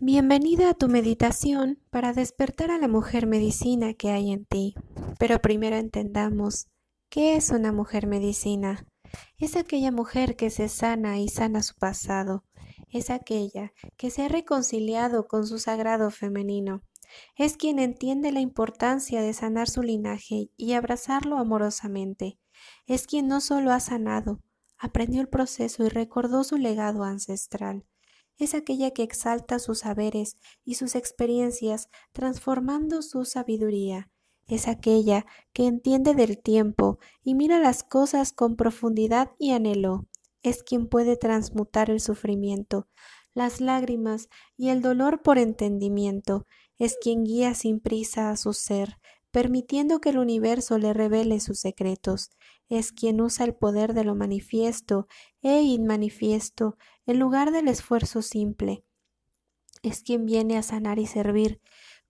Bienvenida a tu meditación para despertar a la mujer medicina que hay en ti. Pero primero entendamos, ¿qué es una mujer medicina? Es aquella mujer que se sana y sana su pasado. Es aquella que se ha reconciliado con su sagrado femenino. Es quien entiende la importancia de sanar su linaje y abrazarlo amorosamente. Es quien no solo ha sanado, aprendió el proceso y recordó su legado ancestral es aquella que exalta sus saberes y sus experiencias, transformando su sabiduría. Es aquella que entiende del tiempo y mira las cosas con profundidad y anhelo. Es quien puede transmutar el sufrimiento, las lágrimas y el dolor por entendimiento. Es quien guía sin prisa a su ser, permitiendo que el universo le revele sus secretos. Es quien usa el poder de lo manifiesto e inmanifiesto en lugar del esfuerzo simple. Es quien viene a sanar y servir,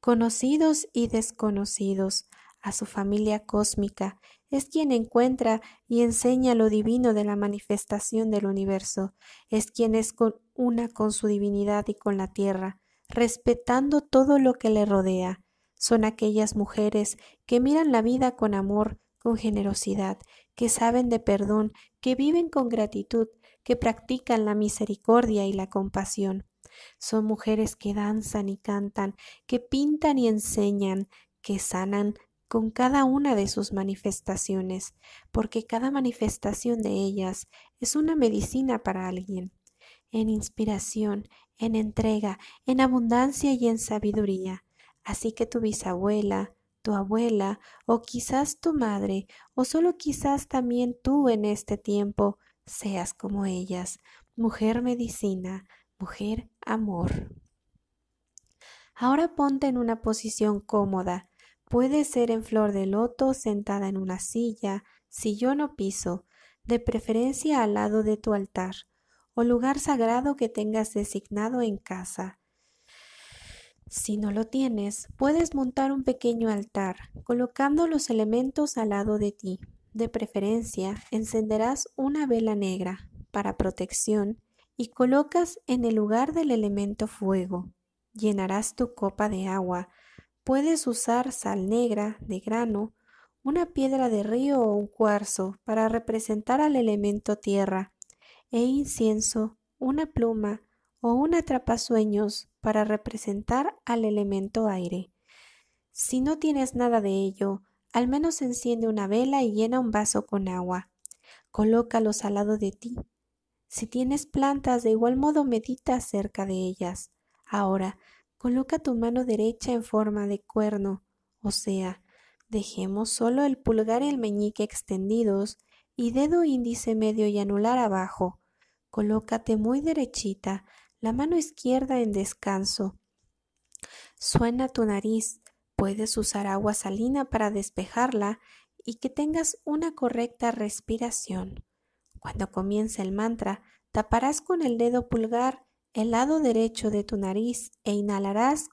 conocidos y desconocidos, a su familia cósmica. Es quien encuentra y enseña lo divino de la manifestación del universo. Es quien es una con su divinidad y con la tierra, respetando todo lo que le rodea son aquellas mujeres que miran la vida con amor, con generosidad, que saben de perdón, que viven con gratitud, que practican la misericordia y la compasión. Son mujeres que danzan y cantan, que pintan y enseñan, que sanan con cada una de sus manifestaciones, porque cada manifestación de ellas es una medicina para alguien, en inspiración, en entrega, en abundancia y en sabiduría. Así que tu bisabuela, tu abuela o quizás tu madre o solo quizás también tú en este tiempo seas como ellas, mujer medicina, mujer amor. Ahora ponte en una posición cómoda. Puede ser en flor de loto, sentada en una silla, sillón o piso, de preferencia al lado de tu altar, o lugar sagrado que tengas designado en casa. Si no lo tienes, puedes montar un pequeño altar, colocando los elementos al lado de ti. De preferencia, encenderás una vela negra para protección y colocas en el lugar del elemento fuego. Llenarás tu copa de agua. Puedes usar sal negra de grano, una piedra de río o un cuarzo para representar al elemento tierra, e incienso, una pluma o un atrapasueños para representar al elemento aire. Si no tienes nada de ello, al menos enciende una vela y llena un vaso con agua. Colócalos al lado de ti. Si tienes plantas, de igual modo medita cerca de ellas. Ahora, coloca tu mano derecha en forma de cuerno, o sea, dejemos solo el pulgar y el meñique extendidos y dedo índice medio y anular abajo. Colócate muy derechita, la mano izquierda en descanso. Suena tu nariz, puedes usar agua salina para despejarla y que tengas una correcta respiración. Cuando comience el mantra, taparás con el dedo pulgar el lado derecho de tu nariz e inhalarás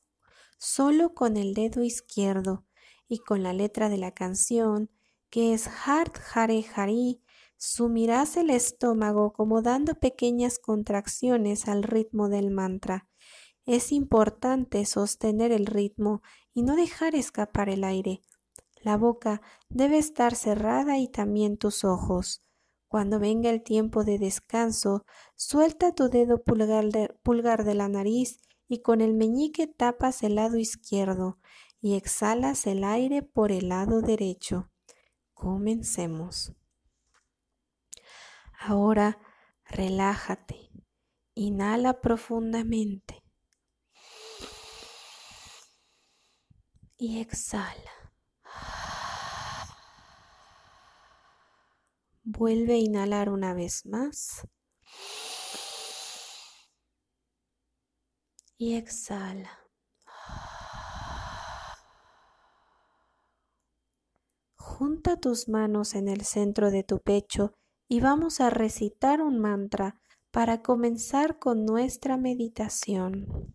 solo con el dedo izquierdo y con la letra de la canción, que es Hart Hare Hari, Sumirás el estómago como dando pequeñas contracciones al ritmo del mantra. Es importante sostener el ritmo y no dejar escapar el aire. La boca debe estar cerrada y también tus ojos. Cuando venga el tiempo de descanso, suelta tu dedo pulgar de, pulgar de la nariz y con el meñique tapas el lado izquierdo y exhalas el aire por el lado derecho. Comencemos. Ahora relájate. Inhala profundamente. Y exhala. Vuelve a inhalar una vez más. Y exhala. Junta tus manos en el centro de tu pecho y vamos a recitar un mantra para comenzar con nuestra meditación.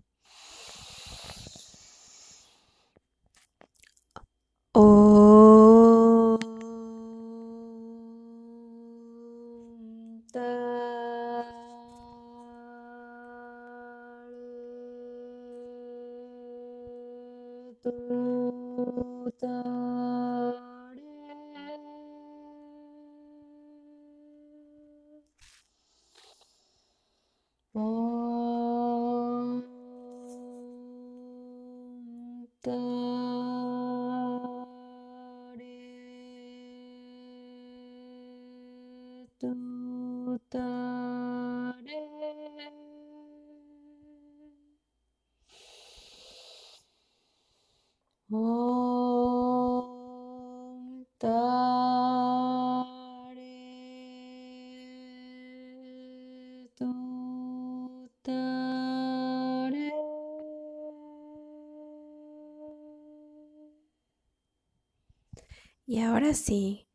Y ahora sí,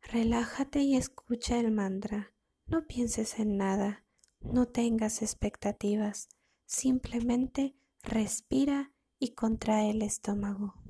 relájate y escucha el mantra. No pienses en nada, no tengas expectativas, simplemente respira y contrae el estómago.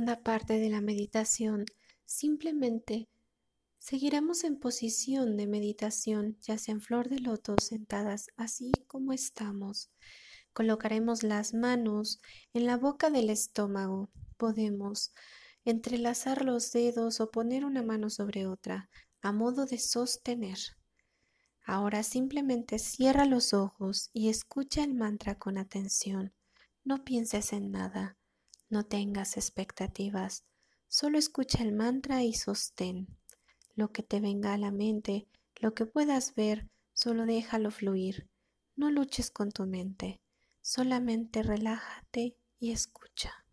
Segunda parte de la meditación simplemente seguiremos en posición de meditación, ya sea en flor de loto sentadas así como estamos. Colocaremos las manos en la boca del estómago. Podemos entrelazar los dedos o poner una mano sobre otra a modo de sostener. Ahora simplemente cierra los ojos y escucha el mantra con atención. No pienses en nada, no tengas expectativas, solo escucha el mantra y sostén. Lo que te venga a la mente, lo que puedas ver, solo déjalo fluir. No luches con tu mente, solamente relájate y escucha.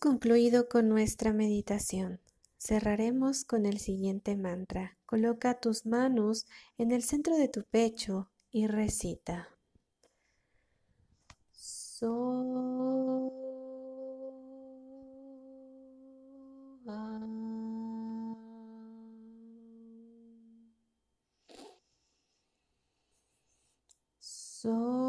Concluido con nuestra meditación. Cerraremos con el siguiente mantra. Coloca tus manos en el centro de tu pecho y recita. So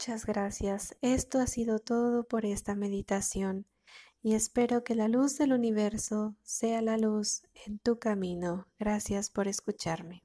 Muchas gracias. Esto ha sido todo por esta meditación y espero que la luz del universo sea la luz en tu camino. Gracias por escucharme.